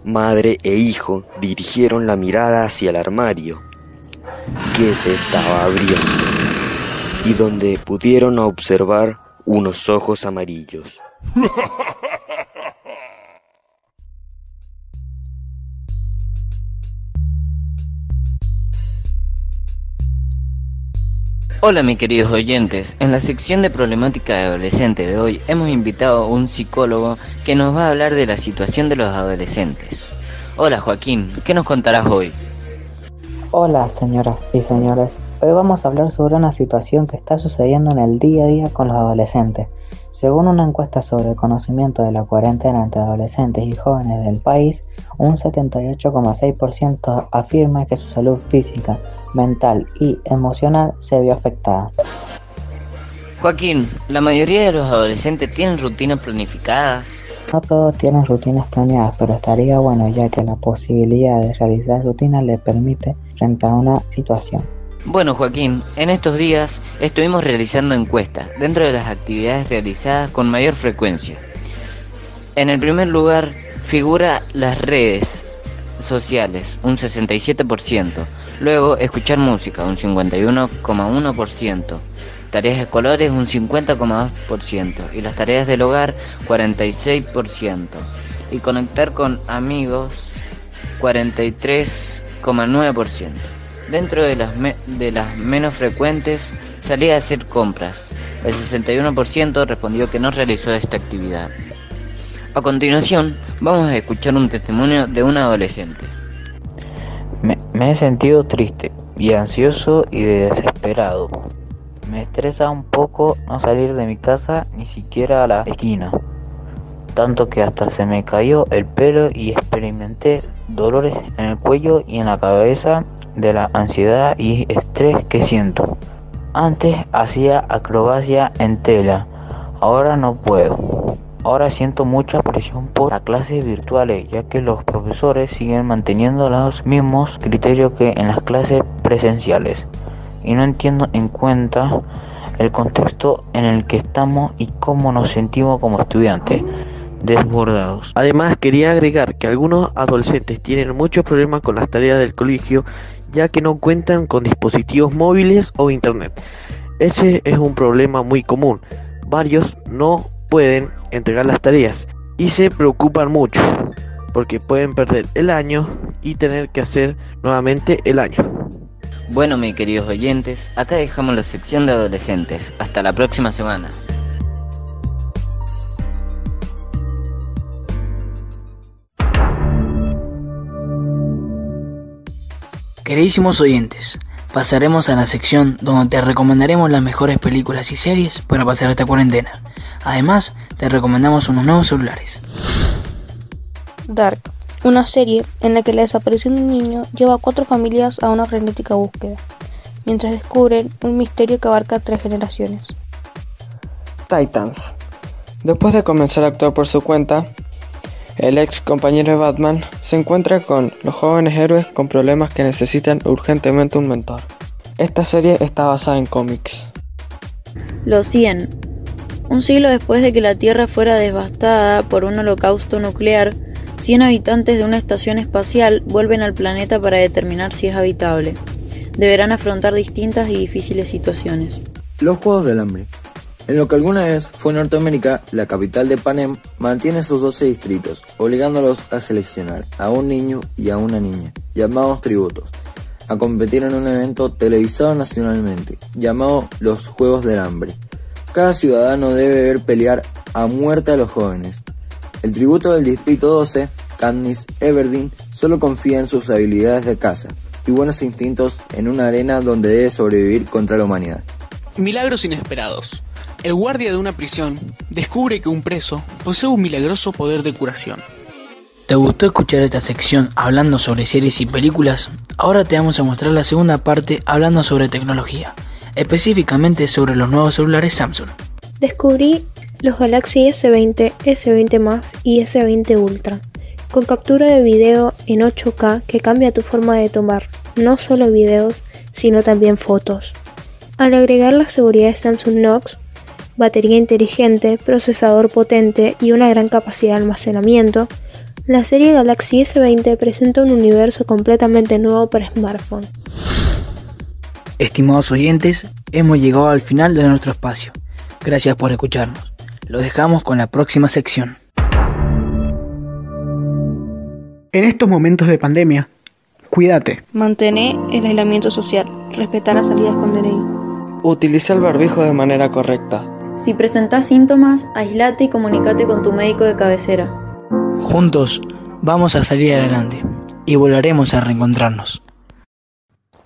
Speaker 30: Madre e hijo dirigieron la mirada hacia el armario, que se estaba abriendo, y donde pudieron observar unos ojos amarillos.
Speaker 33: Hola mis queridos oyentes, en la sección de problemática de adolescente de hoy hemos invitado a un psicólogo que nos va a hablar de la situación de los adolescentes. Hola Joaquín, ¿qué nos contarás hoy?
Speaker 34: Hola señoras y señores, hoy vamos a hablar sobre una situación que está sucediendo en el día a día con los adolescentes. Según una encuesta sobre el conocimiento de la cuarentena entre adolescentes y jóvenes del país, un 78,6% afirma que su salud física, mental y emocional se vio afectada.
Speaker 33: Joaquín, la mayoría de los adolescentes tienen rutinas planificadas.
Speaker 34: No todos tienen rutinas planeadas, pero estaría bueno ya que la posibilidad de realizar rutinas le permite frente a una situación.
Speaker 33: Bueno Joaquín, en estos días estuvimos realizando encuestas dentro de las actividades realizadas con mayor frecuencia. En el primer lugar figura las redes. sociales, un 67%. Luego, escuchar música, un 51,1%. Tareas escolares, un 50,2%. Y las tareas del hogar, 46%. Y conectar con amigos, 43,9%. Dentro de las, de las menos frecuentes, salía a hacer compras. El 61% respondió que no realizó esta actividad. A continuación, vamos a escuchar un testimonio de un adolescente.
Speaker 34: Me, me, he sentido triste y ansioso y desesperado. Me estresa un poco no salir de mi casa ni siquiera a la esquina. Tanto que hasta se me cayó el pelo y experimenté dolores en el cuello y en la cabeza de la ansiedad y estrés que siento. Antes hacía acrobacia en tela, ahora no puedo. Ahora siento mucha presión por las clases virtuales, ya que los profesores siguen manteniendo los mismos criterios que en las clases presenciales. Y no entiendo en cuenta el contexto en el que estamos y cómo nos sentimos como estudiantes desbordados.
Speaker 35: Además, quería agregar que algunos adolescentes tienen muchos problemas con las tareas del colegio, ya que no cuentan con dispositivos móviles o internet. Ese es un problema muy común. Varios no pueden entregar las tareas y se preocupan mucho porque pueden perder el año y tener que hacer nuevamente el año.
Speaker 33: Bueno, mis queridos oyentes, acá dejamos la sección de adolescentes. Hasta la próxima semana.
Speaker 36: Queridísimos oyentes, pasaremos a la sección donde te recomendaremos las mejores películas y series para pasar esta cuarentena. Además, te recomendamos unos nuevos celulares.
Speaker 37: Dark, una serie en la que la desaparición de un niño lleva a cuatro familias a una frenética búsqueda, mientras descubren un misterio que abarca tres generaciones.
Speaker 38: Titans. Después de comenzar a actuar por su cuenta, el ex compañero de Batman se encuentra con los jóvenes héroes con problemas que necesitan urgentemente un mentor. Esta serie está basada en cómics.
Speaker 14: Los 100. Un siglo después de que la Tierra fuera devastada por un holocausto nuclear, 100 habitantes de una estación espacial vuelven al planeta para determinar si es habitable. Deberán afrontar distintas y difíciles situaciones.
Speaker 39: Los Juegos del Hambre. En lo que alguna vez fue Norteamérica, la capital de Panem mantiene sus 12 distritos, obligándolos a seleccionar a un niño y a una niña, llamados tributos, a competir en un evento televisado nacionalmente, llamado los Juegos del Hambre. Cada ciudadano debe ver pelear a muerte a los jóvenes. El tributo del distrito 12, Katniss Everdeen, solo confía en sus habilidades de caza y buenos instintos en una arena donde debe sobrevivir contra la humanidad.
Speaker 40: Milagros inesperados. El guardia de una prisión descubre que un preso posee un milagroso poder de curación.
Speaker 36: ¿Te gustó escuchar esta sección hablando sobre series y películas? Ahora te vamos a mostrar la segunda parte hablando sobre tecnología, específicamente sobre los nuevos celulares Samsung.
Speaker 37: Descubrí los Galaxy S20, S20 y S20 Ultra, con captura de video en 8K que cambia tu forma de tomar no solo videos, sino también fotos. Al agregar la seguridad de Samsung Knox, batería inteligente, procesador potente y una gran capacidad de almacenamiento, la serie Galaxy S20 presenta un universo completamente nuevo para smartphone.
Speaker 36: Estimados oyentes, hemos llegado al final de nuestro espacio. Gracias por escucharnos. Lo dejamos con la próxima sección.
Speaker 41: En estos momentos de pandemia, cuídate.
Speaker 37: Mantener el aislamiento social. Respetar las salidas con DNI.
Speaker 38: Utiliza el barbijo de manera correcta.
Speaker 14: Si presentas síntomas, aislate y comunícate con tu médico de cabecera.
Speaker 36: Juntos vamos a salir adelante y volveremos a reencontrarnos.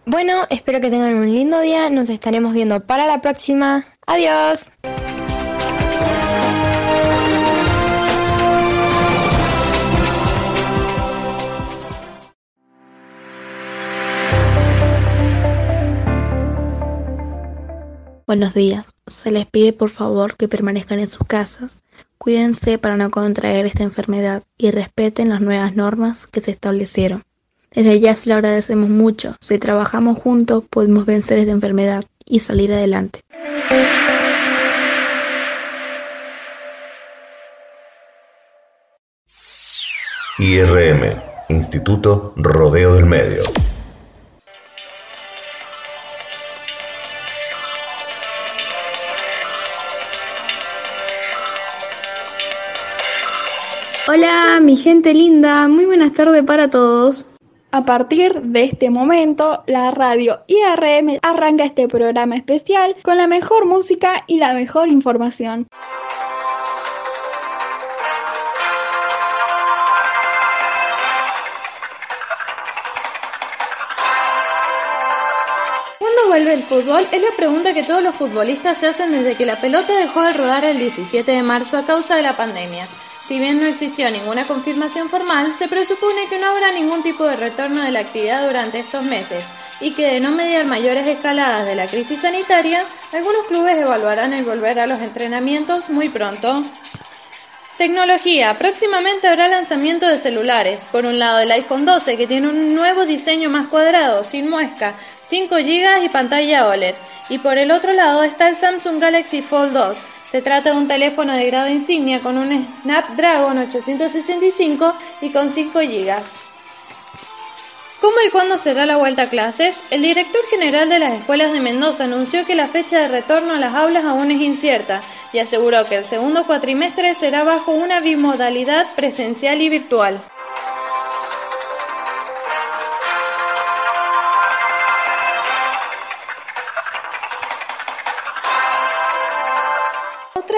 Speaker 22: Bueno, espero que tengan un lindo día. Nos estaremos viendo para la próxima. Adiós.
Speaker 26: Buenos días. Se les pide por favor que permanezcan en sus casas, cuídense para no contraer esta enfermedad y respeten las nuevas normas que se establecieron. Desde ya se lo agradecemos mucho. Si trabajamos juntos podemos vencer esta enfermedad y salir adelante.
Speaker 5: IRM Instituto Rodeo del Medio.
Speaker 21: Hola, mi gente linda, muy buenas tardes para todos. A partir de este momento, la radio IRM arranca este programa especial con la mejor música y la mejor información.
Speaker 1: ¿Cuándo vuelve el fútbol? Es la pregunta que todos los futbolistas se hacen desde que la pelota dejó de rodar el 17 de marzo a causa de la pandemia. Si bien no existió ninguna confirmación formal, se presupone que no habrá ningún tipo de retorno de la actividad durante estos meses y que de no mediar mayores escaladas de la crisis sanitaria, algunos clubes evaluarán el volver a los entrenamientos muy pronto. Tecnología. Próximamente habrá lanzamiento de celulares. Por un lado el iPhone 12 que tiene un nuevo diseño más cuadrado, sin muesca, 5 GB y pantalla OLED. Y por el otro lado está el Samsung Galaxy Fold 2 se trata de un teléfono de grado insignia con un Snapdragon 865 y con 5 GB. ¿Cómo y cuándo será la vuelta a clases? El director general de las escuelas de Mendoza anunció que la fecha de retorno a las aulas aún es incierta y aseguró que el segundo cuatrimestre será bajo una bimodalidad presencial y virtual.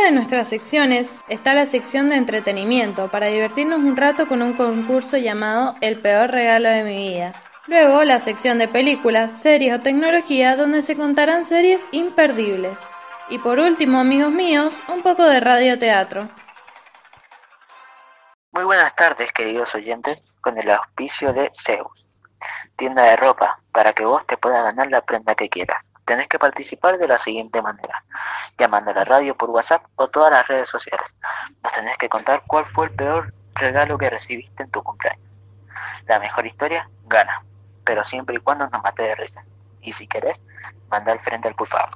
Speaker 1: De nuestras secciones está la sección de entretenimiento, para divertirnos un rato con un concurso llamado El peor regalo de mi vida. Luego la sección de películas, series o tecnología, donde se contarán series imperdibles. Y por último, amigos míos, un poco de radioteatro.
Speaker 42: Muy buenas tardes, queridos oyentes, con el auspicio de Zeus, tienda de ropa, para que vos te puedas ganar la prenda que quieras. Tenés que participar de la siguiente manera, llamando a la radio por WhatsApp o todas las redes sociales. Nos tenés que contar cuál fue el peor regalo que recibiste en tu cumpleaños. La mejor historia gana, pero siempre y cuando nos mate de risa. Y si querés, manda al frente al culpable.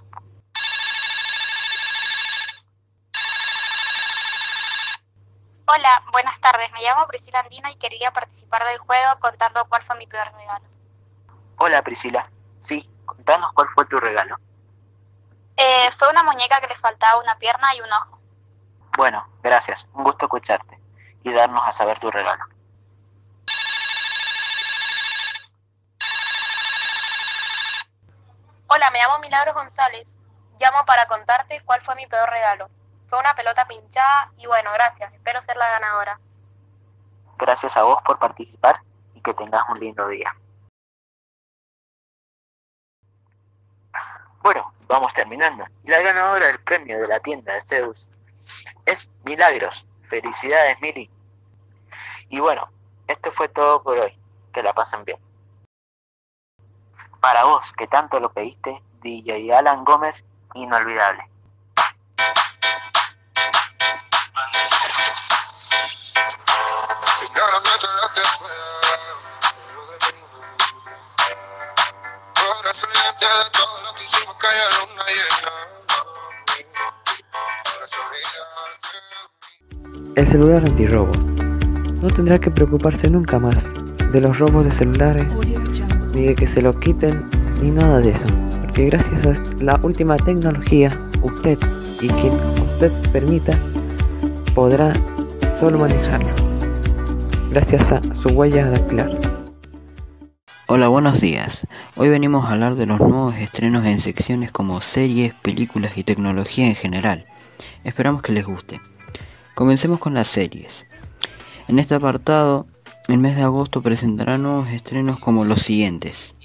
Speaker 38: Hola, buenas tardes. Me llamo Priscila Andino y quería participar del juego contando cuál fue mi peor regalo.
Speaker 42: Hola Priscila, sí, contanos cuál fue tu regalo.
Speaker 38: Eh, fue una muñeca que le faltaba una pierna y un ojo.
Speaker 42: Bueno, gracias, un gusto escucharte y darnos a saber tu regalo.
Speaker 38: Hola, me llamo Milagros González. Llamo para contarte cuál fue mi peor regalo. Fue una pelota pinchada y bueno, gracias. Espero ser la ganadora.
Speaker 42: Gracias a vos por participar y que tengas un lindo día. Bueno, vamos terminando. La ganadora del premio de la tienda de Zeus es Milagros. Felicidades, Mili. Y bueno, esto fue todo por hoy. Que la pasen bien. Para vos, que tanto lo pediste, DJ Alan Gómez, inolvidable.
Speaker 43: El celular antirrobo. No tendrá que preocuparse nunca más de los robos de celulares, ni de que se lo quiten, ni nada de eso. Porque gracias a la última tecnología, usted y quien usted permita podrá solo manejarlo. Gracias a su huella dactilar.
Speaker 44: Hola, buenos días. Hoy venimos a hablar de los nuevos estrenos en secciones como series, películas y tecnología en general. Esperamos que les guste. Comencemos con las series. En este apartado, el mes de agosto presentará nuevos estrenos como los siguientes.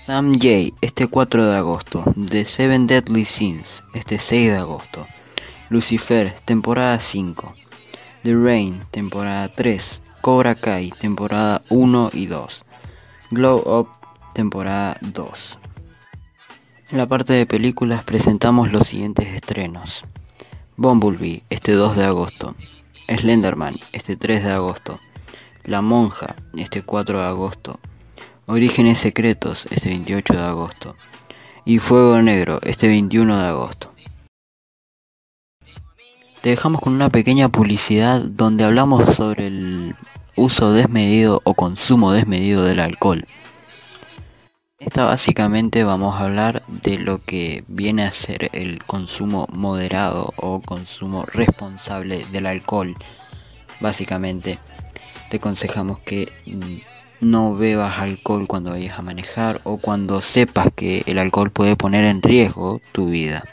Speaker 44: Sam J, este 4 de agosto. The Seven Deadly Sins, este 6 de agosto. Lucifer, temporada 5. The Rain, temporada 3. Cobra Kai, temporada 1 y 2. Glow Up, temporada 2. En la parte de películas presentamos los siguientes estrenos. Bumblebee, este 2 de agosto. Slenderman, este 3 de agosto. La Monja, este 4 de agosto. Orígenes Secretos, este 28 de agosto. Y Fuego Negro, este 21 de agosto. Te dejamos con una pequeña publicidad donde hablamos sobre el uso desmedido o consumo desmedido del alcohol. Esta básicamente vamos a hablar de lo que viene a ser el consumo moderado o consumo responsable del alcohol. Básicamente te aconsejamos que no bebas alcohol cuando vayas a manejar o cuando sepas que el alcohol puede poner en riesgo tu vida.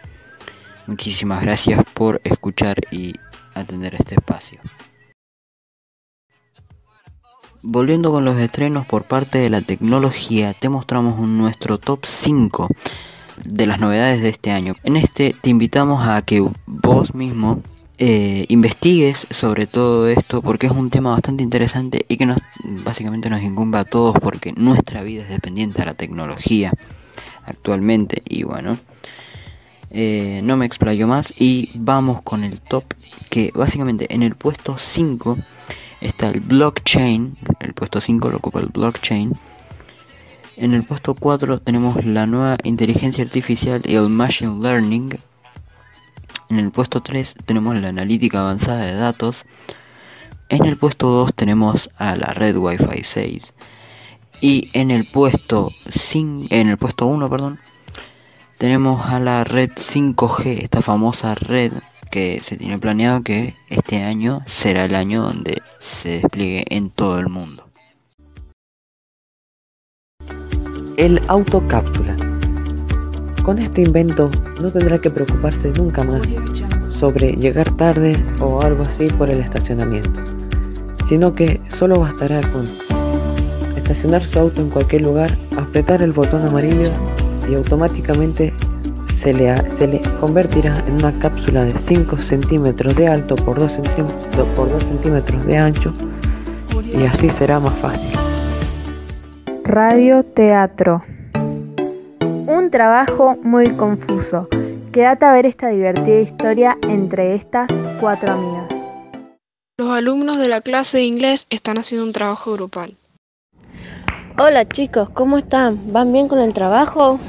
Speaker 44: Muchísimas gracias por escuchar y atender este espacio. Volviendo con los estrenos por parte de la tecnología, te mostramos nuestro top 5 de las novedades de este año. En este te invitamos a que vos mismo eh, investigues sobre todo esto porque es un tema bastante interesante y que básicamente nos incumbe a todos porque nuestra vida es dependiente de la tecnología actualmente y bueno. Eh, no me explayo más y vamos con el top que básicamente en el puesto 5 está el blockchain, el puesto 5 lo ocupa el blockchain. En el puesto 4 tenemos la nueva inteligencia artificial y el machine learning. En el puesto 3 tenemos la analítica avanzada de datos. En el puesto 2 tenemos a la red Wi-Fi 6. Y en el puesto en el puesto 1, perdón, tenemos a la red 5G, esta famosa red que se tiene planeado que este año será el año donde se despliegue en todo el mundo.
Speaker 43: El autocápsula. Con este invento no tendrá que preocuparse nunca más sobre llegar tarde o algo así por el estacionamiento, sino que solo bastará con estacionar su auto en cualquier lugar, apretar el botón amarillo y automáticamente se le, se le convertirá en una cápsula de 5 centímetros de alto por 2 centímetros, por 2 centímetros de ancho y así será más fácil.
Speaker 24: Radio Teatro. Un trabajo muy confuso. Quédate a ver esta divertida historia entre estas cuatro amigas.
Speaker 45: Los alumnos de la clase de inglés están haciendo un trabajo grupal.
Speaker 46: Hola chicos, ¿cómo están? ¿Van bien con el trabajo?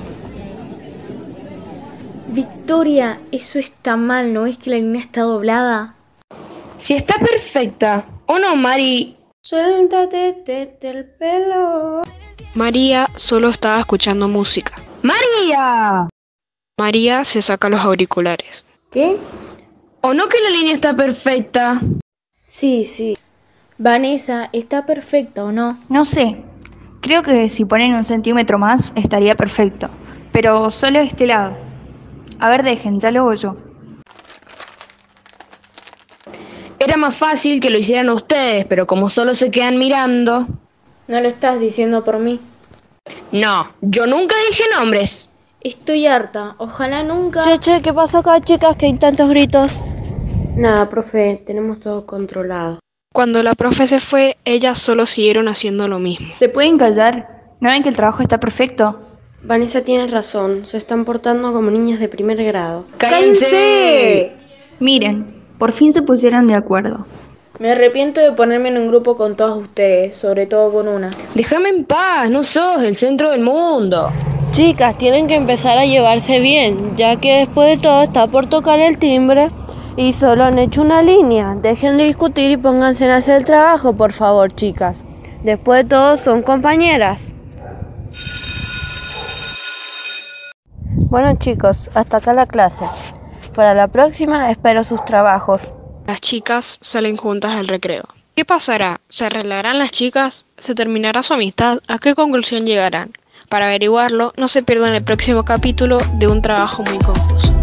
Speaker 24: Victoria, eso está mal, ¿no es que la línea está doblada?
Speaker 46: Si está perfecta, ¿o no, Mari?
Speaker 24: Suéltate del pelo.
Speaker 45: María solo estaba escuchando música.
Speaker 46: ¡María!
Speaker 45: María se saca los auriculares.
Speaker 24: ¿Qué?
Speaker 46: ¿O no que la línea está perfecta?
Speaker 24: Sí, sí. Vanessa, ¿está perfecta o no?
Speaker 47: No sé. Creo que si ponen un centímetro más estaría perfecto. Pero solo de este lado. A ver, dejen, ya lo hago yo.
Speaker 46: Era más fácil que lo hicieran ustedes, pero como solo se quedan mirando...
Speaker 24: No lo estás diciendo por mí.
Speaker 46: No, yo nunca dije nombres.
Speaker 24: Estoy harta. Ojalá nunca...
Speaker 46: Che, che, ¿qué pasó acá, chicas? Que hay tantos gritos.
Speaker 24: Nada, profe, tenemos todo controlado.
Speaker 45: Cuando la profe se fue, ellas solo siguieron haciendo lo mismo.
Speaker 47: ¿Se pueden callar? ¿No ven que el trabajo está perfecto?
Speaker 24: Vanessa tiene razón, se están portando como niñas de primer grado.
Speaker 46: ¡Cállense!
Speaker 47: Miren, por fin se pusieron de acuerdo.
Speaker 24: Me arrepiento de ponerme en un grupo con todas ustedes, sobre todo con una.
Speaker 46: Déjame en paz, no sos el centro del mundo. Chicas, tienen que empezar a llevarse bien, ya que después de todo está por tocar el timbre y solo han hecho una línea. Dejen de discutir y pónganse a hacer el trabajo, por favor, chicas. Después de todo son compañeras. Bueno chicos, hasta acá la clase. Para la próxima espero sus trabajos.
Speaker 45: Las chicas salen juntas al recreo. ¿Qué pasará? ¿Se arreglarán las chicas? ¿Se terminará su amistad? ¿A qué conclusión llegarán? Para averiguarlo, no se pierdan el próximo capítulo de un trabajo muy confuso.